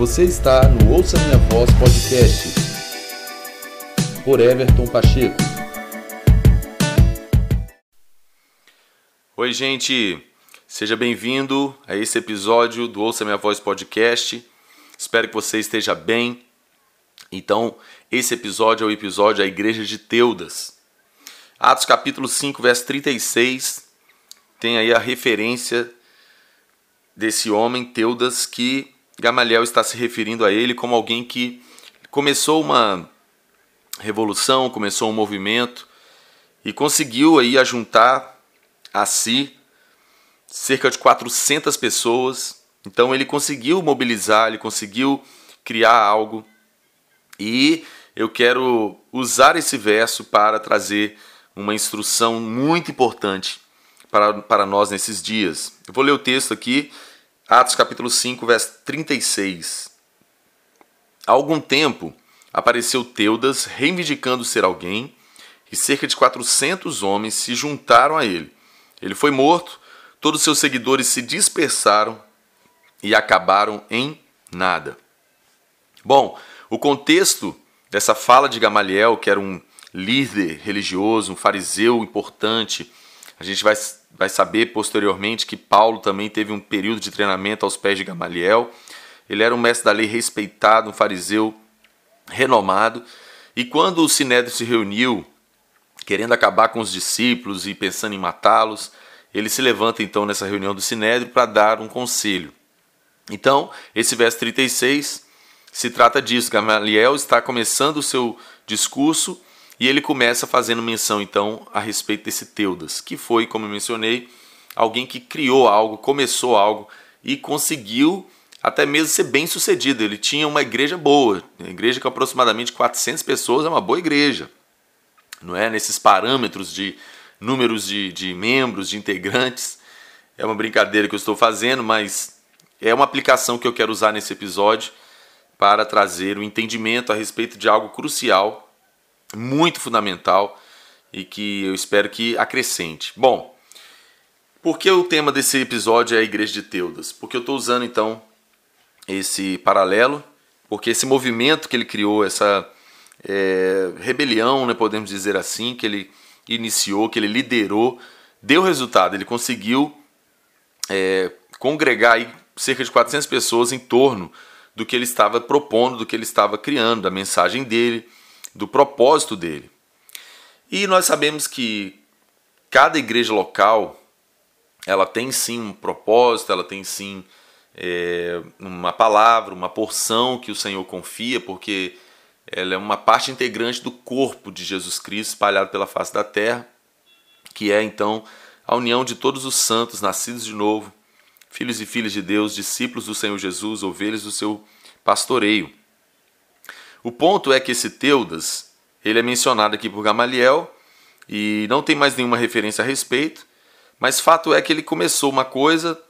Você está no Ouça Minha Voz Podcast por Everton Pacheco. Oi, gente, seja bem-vindo a esse episódio do Ouça Minha Voz Podcast. Espero que você esteja bem. Então, esse episódio é o episódio da Igreja de Teudas. Atos capítulo 5, verso 36, tem aí a referência desse homem, Teudas, que Gamaliel está se referindo a ele como alguém que começou uma revolução, começou um movimento e conseguiu aí ajuntar a si cerca de 400 pessoas. Então ele conseguiu mobilizar, ele conseguiu criar algo. E eu quero usar esse verso para trazer uma instrução muito importante para, para nós nesses dias. Eu vou ler o texto aqui, Atos capítulo 5, verso 36. Há algum tempo apareceu Teudas reivindicando ser alguém, e cerca de 400 homens se juntaram a ele. Ele foi morto, todos seus seguidores se dispersaram e acabaram em nada. Bom, o contexto dessa fala de Gamaliel, que era um líder religioso, um fariseu importante, a gente vai, vai saber posteriormente que Paulo também teve um período de treinamento aos pés de Gamaliel. Ele era um mestre da lei respeitado, um fariseu renomado. E quando o Sinédrio se reuniu, querendo acabar com os discípulos e pensando em matá-los, ele se levanta então nessa reunião do Sinédrio para dar um conselho. Então, esse verso 36 se trata disso. Gamaliel está começando o seu discurso e ele começa fazendo menção então a respeito desse Teudas, que foi, como eu mencionei, alguém que criou algo, começou algo e conseguiu até mesmo ser bem sucedido. Ele tinha uma igreja boa, uma igreja com aproximadamente 400 pessoas, é uma boa igreja. Não é nesses parâmetros de números de, de membros, de integrantes. É uma brincadeira que eu estou fazendo, mas é uma aplicação que eu quero usar nesse episódio para trazer o entendimento a respeito de algo crucial muito fundamental e que eu espero que acrescente. Bom, por que o tema desse episódio é a Igreja de Teudas? Porque eu estou usando então esse paralelo, porque esse movimento que ele criou, essa é, rebelião, né, podemos dizer assim, que ele iniciou, que ele liderou, deu resultado. Ele conseguiu é, congregar aí cerca de 400 pessoas em torno do que ele estava propondo, do que ele estava criando, da mensagem dele do propósito dele. E nós sabemos que cada igreja local ela tem sim um propósito, ela tem sim é, uma palavra, uma porção que o Senhor confia, porque ela é uma parte integrante do corpo de Jesus Cristo espalhado pela face da terra, que é então a união de todos os santos nascidos de novo, filhos e filhas de Deus, discípulos do Senhor Jesus, ovelhas do seu pastoreio. O ponto é que esse Teudas, ele é mencionado aqui por Gamaliel e não tem mais nenhuma referência a respeito, mas fato é que ele começou uma coisa,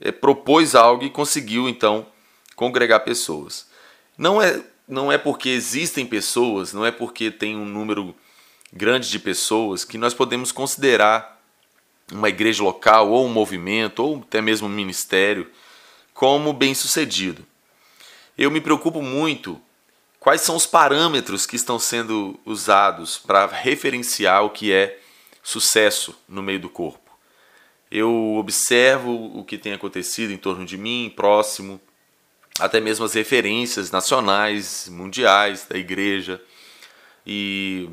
é, propôs algo e conseguiu então congregar pessoas. Não é, não é porque existem pessoas, não é porque tem um número grande de pessoas que nós podemos considerar uma igreja local ou um movimento ou até mesmo um ministério como bem sucedido. Eu me preocupo muito Quais são os parâmetros que estão sendo usados para referenciar o que é sucesso no meio do corpo? Eu observo o que tem acontecido em torno de mim, próximo, até mesmo as referências nacionais, mundiais da igreja. E,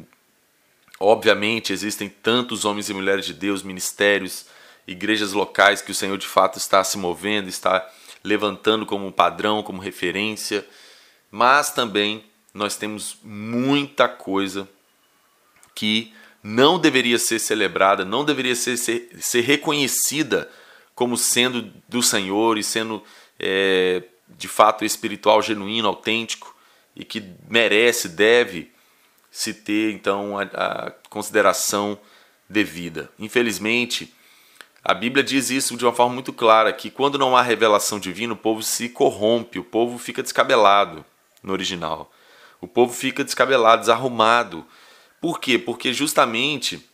obviamente, existem tantos homens e mulheres de Deus, ministérios, igrejas locais que o Senhor de fato está se movendo, está levantando como padrão, como referência mas também nós temos muita coisa que não deveria ser celebrada, não deveria ser, ser, ser reconhecida como sendo do Senhor e sendo é, de fato espiritual, genuíno, autêntico e que merece, deve se ter então a, a consideração devida. Infelizmente, a Bíblia diz isso de uma forma muito clara que quando não há revelação divina, o povo se corrompe, o povo fica descabelado no original. O povo fica descabelado, desarrumado. Por quê? Porque justamente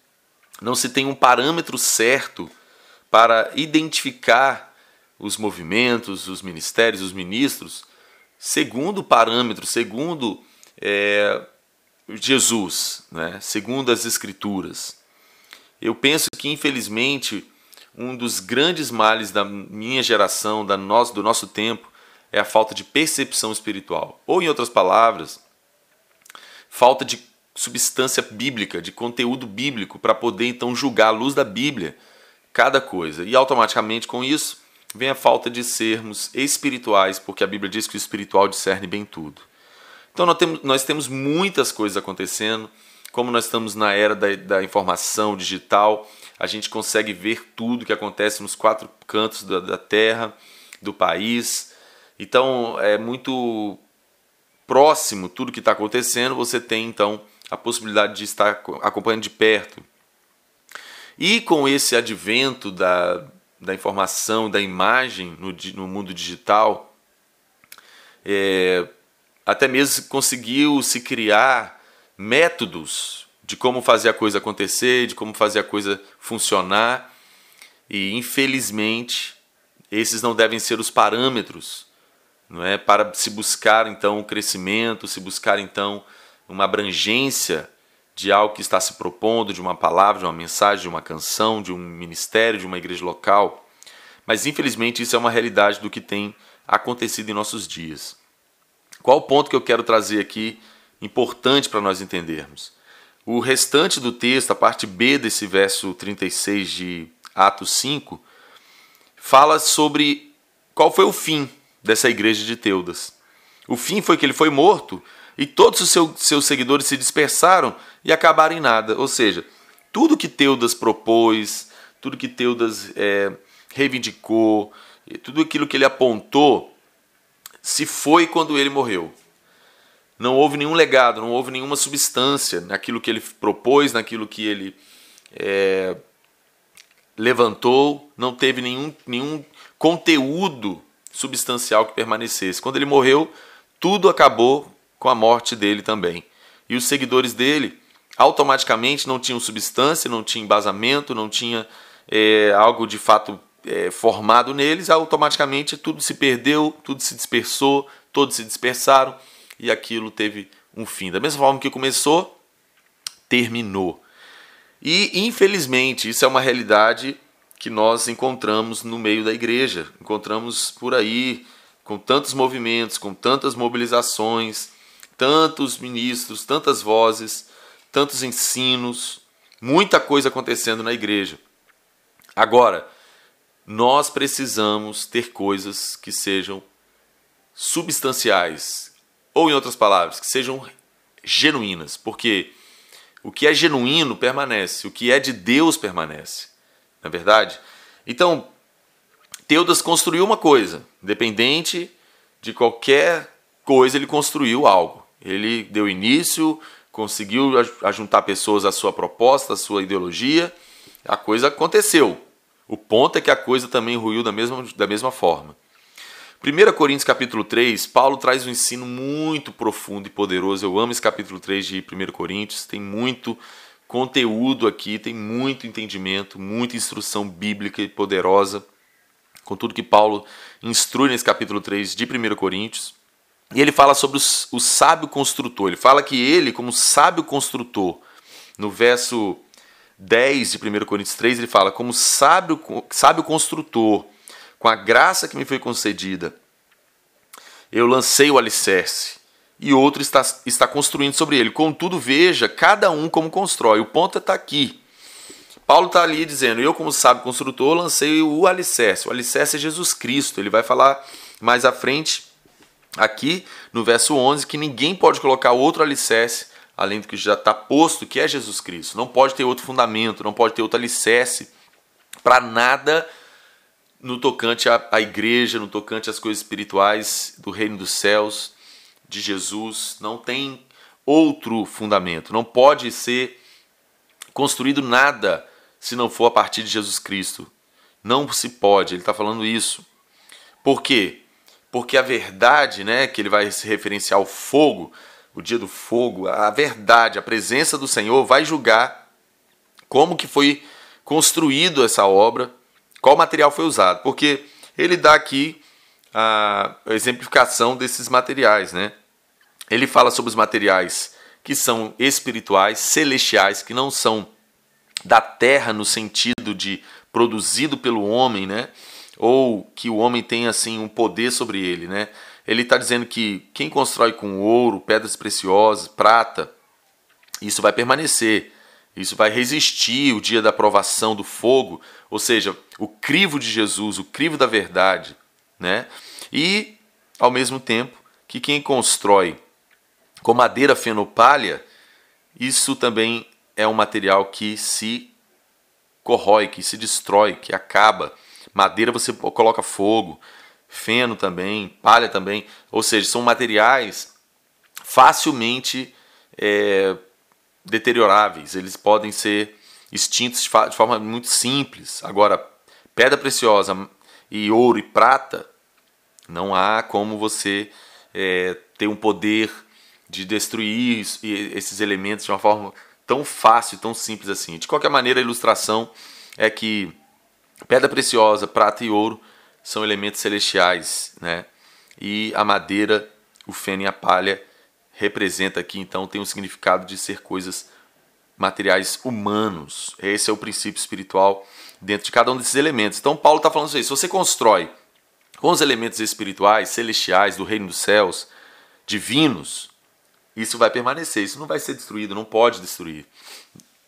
não se tem um parâmetro certo para identificar os movimentos, os ministérios, os ministros segundo parâmetro, segundo é, Jesus, né? segundo as Escrituras. Eu penso que, infelizmente, um dos grandes males da minha geração, da nosso, do nosso tempo, é a falta de percepção espiritual. Ou, em outras palavras, falta de substância bíblica, de conteúdo bíblico, para poder então julgar à luz da Bíblia cada coisa. E automaticamente com isso vem a falta de sermos espirituais, porque a Bíblia diz que o espiritual discerne bem tudo. Então nós temos, nós temos muitas coisas acontecendo, como nós estamos na era da, da informação digital, a gente consegue ver tudo que acontece nos quatro cantos da, da terra, do país. Então é muito próximo tudo que está acontecendo, você tem então a possibilidade de estar acompanhando de perto. E com esse advento da, da informação, da imagem no, no mundo digital, é, até mesmo conseguiu se criar métodos de como fazer a coisa acontecer, de como fazer a coisa funcionar. E infelizmente, esses não devem ser os parâmetros, não é, para se buscar então o crescimento, se buscar então uma abrangência de algo que está se propondo, de uma palavra, de uma mensagem, de uma canção, de um ministério, de uma igreja local. Mas infelizmente isso é uma realidade do que tem acontecido em nossos dias. Qual o ponto que eu quero trazer aqui importante para nós entendermos? O restante do texto, a parte B desse verso 36 de Atos 5, fala sobre qual foi o fim dessa igreja de Teudas. O fim foi que ele foi morto e todos os seu, seus seguidores se dispersaram e acabaram em nada. Ou seja, tudo que Teudas propôs, tudo que Teudas é, reivindicou, tudo aquilo que ele apontou, se foi quando ele morreu. Não houve nenhum legado, não houve nenhuma substância naquilo que ele propôs, naquilo que ele é, levantou, não teve nenhum, nenhum conteúdo substancial que permanecesse. Quando ele morreu, tudo acabou com a morte dele também. E os seguidores dele automaticamente não tinham substância, não tinha embasamento, não tinha é, algo de fato é, formado neles, automaticamente tudo se perdeu, tudo se dispersou, todos se dispersaram e aquilo teve um fim. Da mesma forma que começou, terminou. E infelizmente isso é uma realidade que nós encontramos no meio da igreja, encontramos por aí com tantos movimentos, com tantas mobilizações, tantos ministros, tantas vozes, tantos ensinos, muita coisa acontecendo na igreja. Agora, nós precisamos ter coisas que sejam substanciais, ou, em outras palavras, que sejam genuínas, porque o que é genuíno permanece, o que é de Deus permanece. Não é verdade? Então, Teudas construiu uma coisa, independente de qualquer coisa, ele construiu algo. Ele deu início, conseguiu ajuntar pessoas à sua proposta, à sua ideologia, a coisa aconteceu. O ponto é que a coisa também ruiu da mesma, da mesma forma. 1 Coríntios capítulo 3, Paulo traz um ensino muito profundo e poderoso. Eu amo esse capítulo 3 de 1 Coríntios, tem muito conteúdo aqui, tem muito entendimento, muita instrução bíblica e poderosa, com tudo que Paulo instrui nesse capítulo 3 de 1 Coríntios. E ele fala sobre o sábio construtor. Ele fala que ele, como sábio construtor, no verso 10 de 1 Coríntios 3, ele fala: como sábio, sábio construtor com a graça que me foi concedida, eu lancei o alicerce e outro está, está construindo sobre ele. Contudo, veja cada um como constrói. O ponto está aqui. Paulo está ali dizendo: Eu, como sábio construtor, lancei o alicerce. O alicerce é Jesus Cristo. Ele vai falar mais à frente, aqui no verso 11, que ninguém pode colocar outro alicerce além do que já está posto, que é Jesus Cristo. Não pode ter outro fundamento, não pode ter outro alicerce para nada no tocante à, à igreja, no tocante às coisas espirituais do reino dos céus, de Jesus, não tem outro fundamento. Não pode ser construído nada se não for a partir de Jesus Cristo. Não se pode, ele está falando isso. Por quê? Porque a verdade, né, que ele vai se referenciar ao fogo, o dia do fogo, a verdade, a presença do Senhor vai julgar como que foi construído essa obra qual material foi usado, porque ele dá aqui a exemplificação desses materiais, né? Ele fala sobre os materiais que são espirituais, celestiais, que não são da terra no sentido de produzido pelo homem, né? Ou que o homem tem assim um poder sobre ele, né? Ele está dizendo que quem constrói com ouro, pedras preciosas, prata, isso vai permanecer. Isso vai resistir o dia da provação do fogo, ou seja, o crivo de Jesus, o crivo da verdade, né? E ao mesmo tempo que quem constrói com madeira fenopalha, isso também é um material que se corrói, que se destrói, que acaba. Madeira você coloca fogo, feno também, palha também, ou seja, são materiais facilmente é, deterioráveis, eles podem ser extintos de forma muito simples. Agora, pedra preciosa e ouro e prata, não há como você é, ter um poder de destruir esses elementos de uma forma tão fácil, tão simples assim. De qualquer maneira, a ilustração é que pedra preciosa, prata e ouro são elementos celestiais, né? E a madeira, o feno e a palha representa aqui, então, tem um significado de ser coisas materiais humanos. Esse é o princípio espiritual dentro de cada um desses elementos. Então, Paulo está falando isso aí. Se você constrói com os elementos espirituais, celestiais, do reino dos céus, divinos, isso vai permanecer, isso não vai ser destruído, não pode destruir.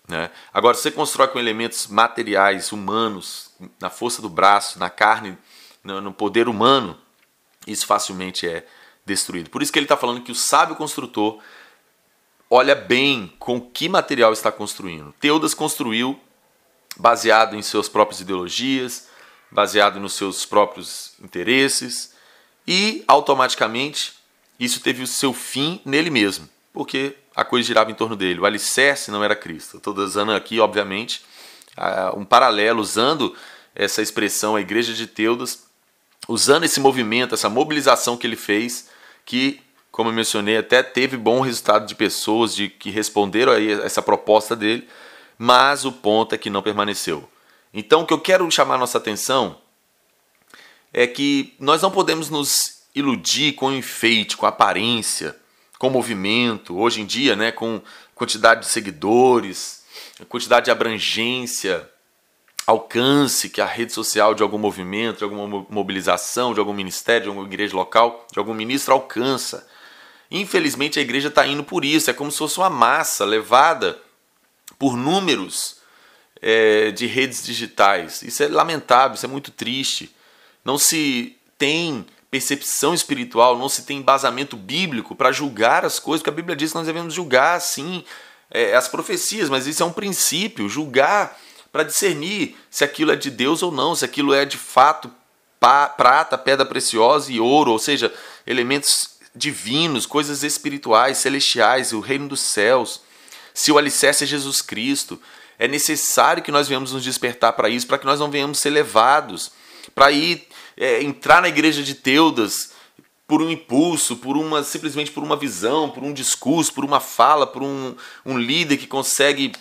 Né? Agora, se você constrói com elementos materiais, humanos, na força do braço, na carne, no poder humano, isso facilmente é destruído. Por isso que ele está falando que o sábio construtor olha bem com que material está construindo. Teudas construiu baseado em suas próprias ideologias, baseado nos seus próprios interesses e automaticamente isso teve o seu fim nele mesmo, porque a coisa girava em torno dele. O alicerce não era Cristo. Estou usando aqui, obviamente, um paralelo, usando essa expressão, a igreja de Teudas, usando esse movimento, essa mobilização que ele fez, que, como eu mencionei, até teve bom resultado de pessoas de que responderam a essa proposta dele, mas o ponto é que não permaneceu. Então, o que eu quero chamar nossa atenção é que nós não podemos nos iludir com enfeite, com aparência, com movimento. Hoje em dia, né, com quantidade de seguidores, quantidade de abrangência, alcance que a rede social de algum movimento, de alguma mobilização, de algum ministério, de alguma igreja local, de algum ministro alcança. Infelizmente, a igreja está indo por isso. É como se fosse uma massa levada por números é, de redes digitais. Isso é lamentável, isso é muito triste. Não se tem percepção espiritual, não se tem embasamento bíblico para julgar as coisas, porque a Bíblia diz que nós devemos julgar, sim, é, as profecias, mas isso é um princípio, julgar para discernir se aquilo é de Deus ou não, se aquilo é de fato prata, pedra preciosa e ouro, ou seja, elementos divinos, coisas espirituais, celestiais, o reino dos céus, se o alicerce é Jesus Cristo, é necessário que nós venhamos nos despertar para isso, para que nós não venhamos ser levados, para ir é, entrar na igreja de Teudas por um impulso, por uma simplesmente por uma visão, por um discurso, por uma fala, por um, um líder que consegue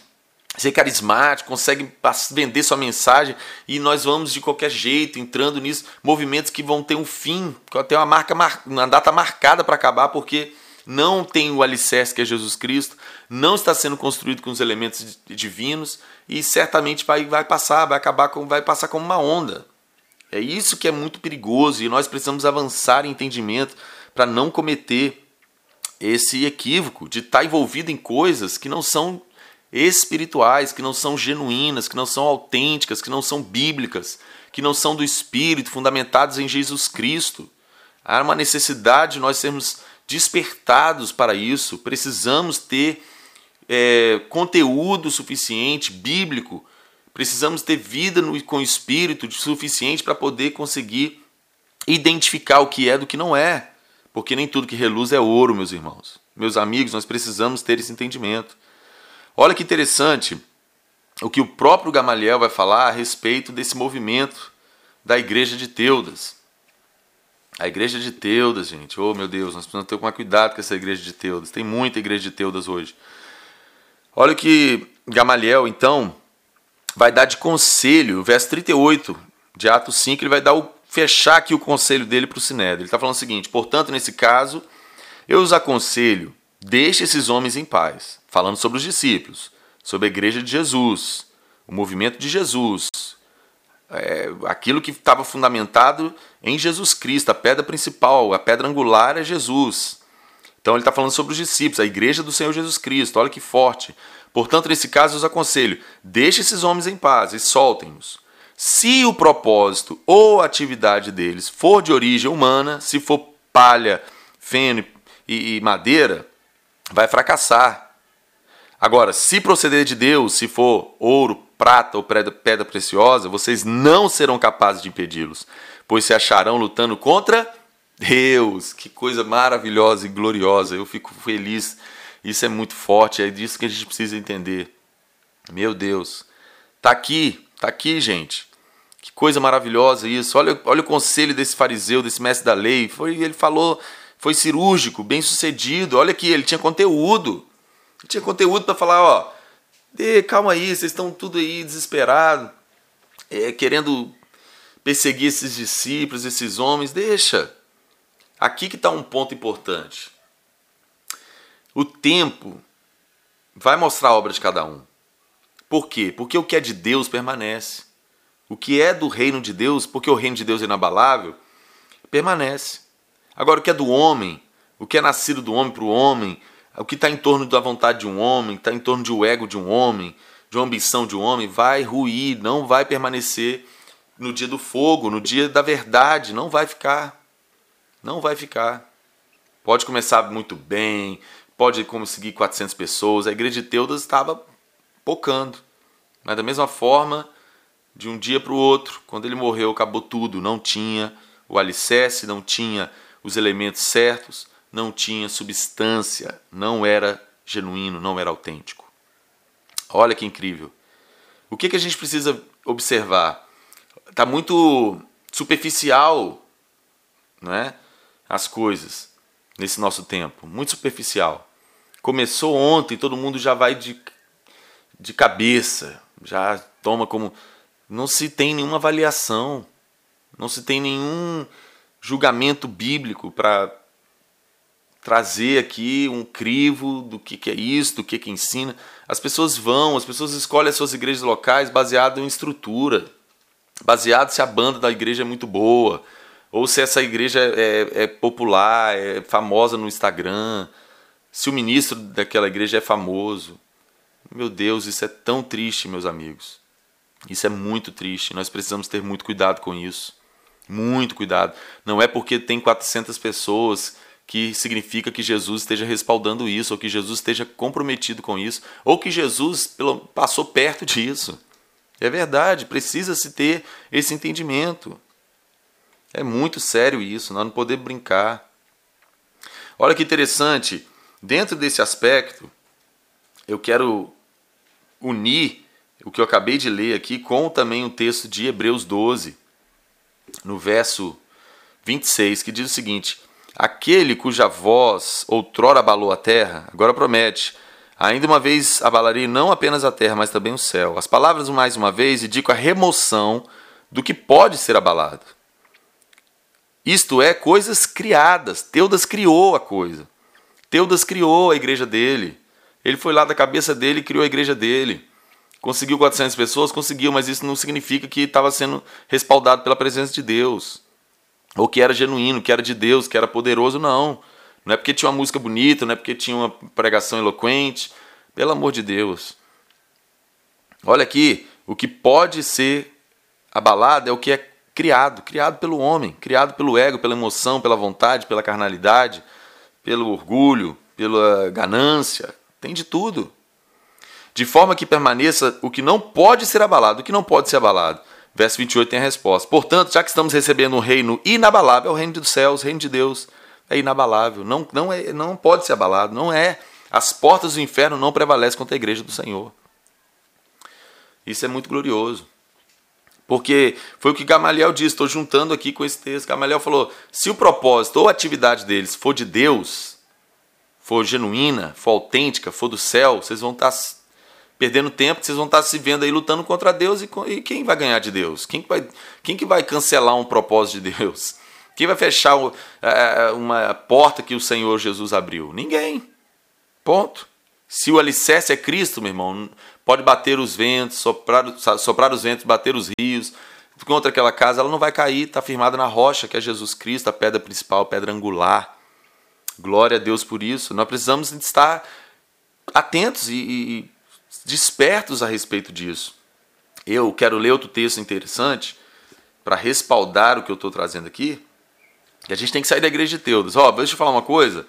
ser carismático, consegue vender sua mensagem e nós vamos de qualquer jeito entrando nisso, movimentos que vão ter um fim, ter uma marca, uma data marcada para acabar, porque não tem o alicerce que é Jesus Cristo, não está sendo construído com os elementos divinos e certamente vai, vai passar, vai acabar com, vai passar como uma onda. É isso que é muito perigoso e nós precisamos avançar em entendimento para não cometer esse equívoco de estar envolvido em coisas que não são espirituais, que não são genuínas, que não são autênticas, que não são bíblicas, que não são do Espírito, fundamentadas em Jesus Cristo. Há uma necessidade de nós sermos despertados para isso, precisamos ter é, conteúdo suficiente, bíblico, precisamos ter vida no, com Espírito suficiente para poder conseguir identificar o que é do que não é. Porque nem tudo que reluz é ouro, meus irmãos. Meus amigos, nós precisamos ter esse entendimento. Olha que interessante o que o próprio Gamaliel vai falar a respeito desse movimento da igreja de Teudas. A igreja de Teudas, gente, oh meu Deus, nós precisamos ter mais cuidado com essa igreja de Teudas. Tem muita igreja de Teudas hoje. Olha o que Gamaliel, então, vai dar de conselho, verso 38 de Atos 5, ele vai dar o, fechar aqui o conselho dele para o Sinédrio. Ele está falando o seguinte: portanto, nesse caso, eu os aconselho, deixe esses homens em paz. Falando sobre os discípulos, sobre a igreja de Jesus, o movimento de Jesus, é, aquilo que estava fundamentado em Jesus Cristo, a pedra principal, a pedra angular é Jesus. Então ele está falando sobre os discípulos, a igreja do Senhor Jesus Cristo, olha que forte. Portanto, nesse caso, os aconselho: deixe esses homens em paz e soltem-nos. Se o propósito ou atividade deles for de origem humana, se for palha, feno e, e madeira, vai fracassar. Agora, se proceder de Deus, se for ouro, prata ou pedra preciosa, vocês não serão capazes de impedi-los, pois se acharão lutando contra Deus. Que coisa maravilhosa e gloriosa. Eu fico feliz. Isso é muito forte, é disso que a gente precisa entender. Meu Deus. Tá aqui, tá aqui, gente. Que coisa maravilhosa isso. Olha, olha o conselho desse fariseu, desse mestre da lei. Foi, ele falou, foi cirúrgico, bem sucedido. Olha aqui, ele tinha conteúdo. Ele tinha conteúdo para falar, ó, de, calma aí, vocês estão tudo aí desesperado, é, querendo perseguir esses discípulos, esses homens. Deixa. Aqui que está um ponto importante. O tempo vai mostrar a obra de cada um. Por quê? Porque o que é de Deus permanece. O que é do reino de Deus, porque o reino de Deus é inabalável, permanece. Agora, o que é do homem, o que é nascido do homem para o homem, o que está em torno da vontade de um homem, está em torno de um ego de um homem, de uma ambição de um homem, vai ruir, não vai permanecer no dia do fogo, no dia da verdade, não vai ficar. Não vai ficar. Pode começar muito bem, pode conseguir 400 pessoas. A igreja de Teudas estava pocando. Mas da mesma forma, de um dia para o outro, quando ele morreu, acabou tudo. Não tinha o alicerce, não tinha os elementos certos, não tinha substância, não era genuíno, não era autêntico. Olha que incrível. O que, que a gente precisa observar? Está muito superficial né, as coisas nesse nosso tempo, muito superficial. Começou ontem, todo mundo já vai de, de cabeça, já toma como. Não se tem nenhuma avaliação, não se tem nenhum julgamento bíblico para trazer aqui um crivo do que, que é isso, do que, que ensina. As pessoas vão, as pessoas escolhem as suas igrejas locais baseado em estrutura, baseado se a banda da igreja é muito boa, ou se essa igreja é, é popular, é famosa no Instagram, se o ministro daquela igreja é famoso. Meu Deus, isso é tão triste, meus amigos. Isso é muito triste. Nós precisamos ter muito cuidado com isso. Muito cuidado. Não é porque tem 400 pessoas que significa que Jesus esteja respaldando isso, ou que Jesus esteja comprometido com isso, ou que Jesus passou perto disso. É verdade, precisa-se ter esse entendimento. É muito sério isso, nós não podemos brincar. Olha que interessante, dentro desse aspecto, eu quero unir o que eu acabei de ler aqui com também o texto de Hebreus 12, no verso 26, que diz o seguinte: Aquele cuja voz outrora abalou a terra, agora promete: ainda uma vez abalarei não apenas a terra, mas também o céu. As palavras, mais uma vez, indicam a remoção do que pode ser abalado. Isto é, coisas criadas. Teudas criou a coisa. Teudas criou a igreja dele. Ele foi lá da cabeça dele e criou a igreja dele. Conseguiu 400 pessoas? Conseguiu, mas isso não significa que estava sendo respaldado pela presença de Deus ou que era genuíno, que era de Deus, que era poderoso, não. Não é porque tinha uma música bonita, não é porque tinha uma pregação eloquente. Pelo amor de Deus. Olha aqui, o que pode ser abalado é o que é criado, criado pelo homem, criado pelo ego, pela emoção, pela vontade, pela carnalidade, pelo orgulho, pela ganância, tem de tudo. De forma que permaneça o que não pode ser abalado, o que não pode ser abalado Verso 28 tem a resposta. Portanto, já que estamos recebendo um reino inabalável, o reino dos céus, o reino de Deus é inabalável, não, não, é, não pode ser abalado, não é. As portas do inferno não prevalecem contra a igreja do Senhor. Isso é muito glorioso. Porque foi o que Gamaliel disse, estou juntando aqui com esse texto. Gamaliel falou: se o propósito ou atividade deles for de Deus, for genuína, for autêntica, for do céu, vocês vão estar perdendo tempo, vocês vão estar se vendo aí lutando contra Deus e, e quem vai ganhar de Deus? Quem que vai, quem que vai cancelar um propósito de Deus? Quem vai fechar é, uma porta que o Senhor Jesus abriu? Ninguém. Ponto. Se o alicerce é Cristo, meu irmão, pode bater os ventos, soprar, soprar os ventos, bater os rios, contra aquela casa, ela não vai cair, está firmada na rocha, que é Jesus Cristo, a pedra principal, a pedra angular. Glória a Deus por isso. Nós precisamos estar atentos e, e despertos a respeito disso. Eu quero ler outro texto interessante para respaldar o que eu estou trazendo aqui. E a gente tem que sair da igreja de Teudas. Ó, oh, deixa eu falar uma coisa.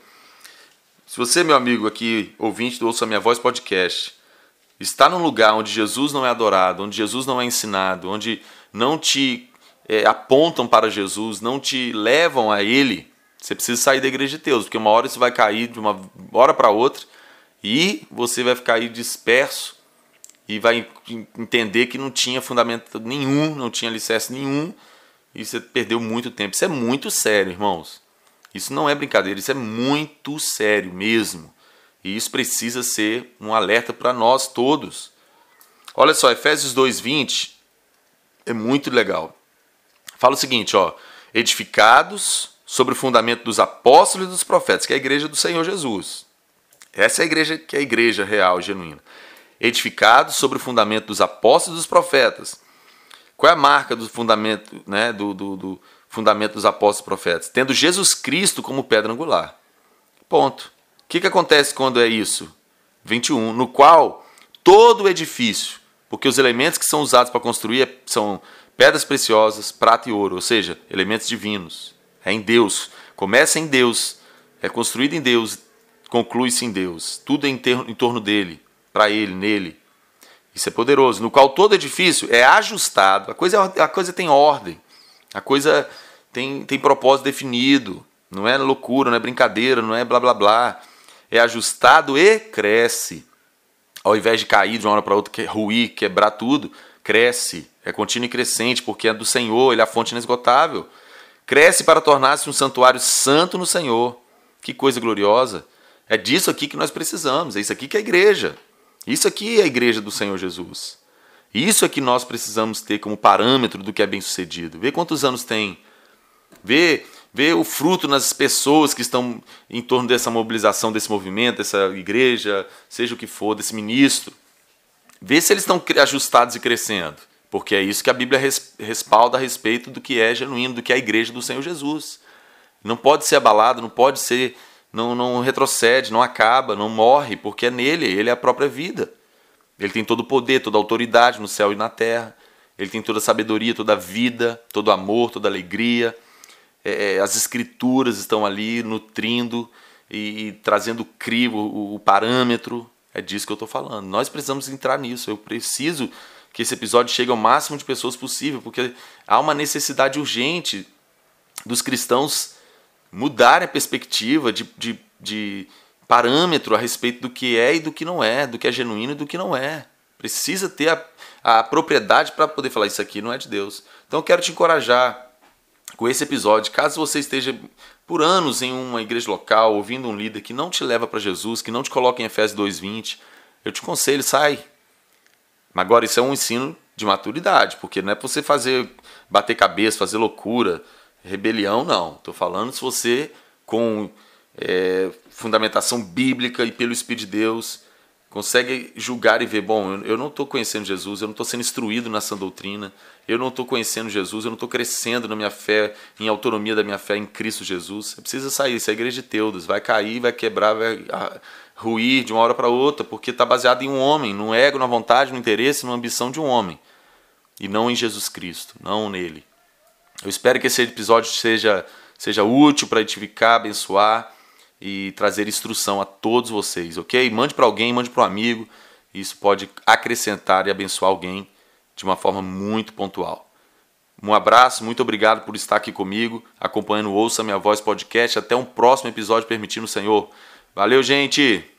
Se você, meu amigo aqui, ouvinte do Ouça Minha Voz podcast, está num lugar onde Jesus não é adorado, onde Jesus não é ensinado, onde não te é, apontam para Jesus, não te levam a Ele, você precisa sair da igreja de Deus, porque uma hora isso vai cair de uma hora para outra e você vai ficar aí disperso e vai entender que não tinha fundamento nenhum, não tinha alicerce nenhum e você perdeu muito tempo. Isso é muito sério, irmãos. Isso não é brincadeira, isso é muito sério mesmo. E isso precisa ser um alerta para nós todos. Olha só, Efésios 2:20 é muito legal. Fala o seguinte, ó: edificados sobre o fundamento dos apóstolos e dos profetas, que é a igreja do Senhor Jesus. Essa é a igreja que é a igreja real, genuína. Edificados sobre o fundamento dos apóstolos e dos profetas. Qual é a marca do fundamento, né, do, do, do fundamento dos apóstolos e profetas? Tendo Jesus Cristo como pedra angular. Ponto. O que, que acontece quando é isso? 21. No qual todo o edifício, porque os elementos que são usados para construir é, são pedras preciosas, prata e ouro, ou seja, elementos divinos. É em Deus. Começa em Deus, é construído em Deus, conclui-se em Deus. Tudo é em, em torno dele, para ele, nele. Isso é poderoso. No qual todo edifício é ajustado. A coisa, a coisa tem ordem. A coisa tem, tem propósito definido. Não é loucura, não é brincadeira, não é blá blá blá. É ajustado e cresce. Ao invés de cair de uma hora para outra, ruir, quebrar tudo, cresce. É contínuo e crescente, porque é do Senhor, ele é a fonte inesgotável. Cresce para tornar-se um santuário santo no Senhor. Que coisa gloriosa. É disso aqui que nós precisamos. É isso aqui que é a igreja. Isso aqui é a igreja do Senhor Jesus. Isso é que nós precisamos ter como parâmetro do que é bem sucedido. Vê quantos anos tem. Vê, vê o fruto nas pessoas que estão em torno dessa mobilização, desse movimento, dessa igreja, seja o que for, desse ministro. Vê se eles estão ajustados e crescendo. Porque é isso que a Bíblia respalda a respeito do que é genuíno, do que é a igreja do Senhor Jesus. Não pode ser abalado, não pode ser, não, não retrocede, não acaba, não morre, porque é nele, ele é a própria vida. Ele tem todo o poder, toda a autoridade no céu e na terra. Ele tem toda a sabedoria, toda a vida, todo o amor, toda a alegria. É, é as escrituras estão ali nutrindo e, e trazendo o crivo, o, o parâmetro. É disso que eu estou falando. Nós precisamos entrar nisso. Eu preciso que esse episódio chegue ao máximo de pessoas possível, porque há uma necessidade urgente dos cristãos mudarem a perspectiva de, de, de parâmetro a respeito do que é e do que não é, do que é genuíno e do que não é. Precisa ter a, a propriedade para poder falar isso aqui não é de Deus. Então eu quero te encorajar com esse episódio, caso você esteja por anos em uma igreja local, ouvindo um líder que não te leva para Jesus, que não te coloca em Efésios 2:20, eu te aconselho, sai, Agora, isso é um ensino de maturidade, porque não é para você fazer, bater cabeça, fazer loucura, rebelião, não. Estou falando se você, com é, fundamentação bíblica e pelo Espírito de Deus, consegue julgar e ver: bom, eu não estou conhecendo Jesus, eu não estou sendo instruído nessa doutrina, eu não estou conhecendo Jesus, eu não estou crescendo na minha fé, em autonomia da minha fé em Cristo Jesus. Você precisa sair, isso é a igreja de Teudas, vai cair, vai quebrar, vai ruir de uma hora para outra, porque está baseado em um homem, no ego, na vontade, no interesse, na ambição de um homem, e não em Jesus Cristo, não nele. Eu espero que esse episódio seja, seja útil para edificar, abençoar e trazer instrução a todos vocês, ok? Mande para alguém, mande para um amigo, isso pode acrescentar e abençoar alguém de uma forma muito pontual. Um abraço, muito obrigado por estar aqui comigo, acompanhando o Ouça Minha Voz podcast. Até um próximo episódio, permitindo o Senhor. Valeu, gente!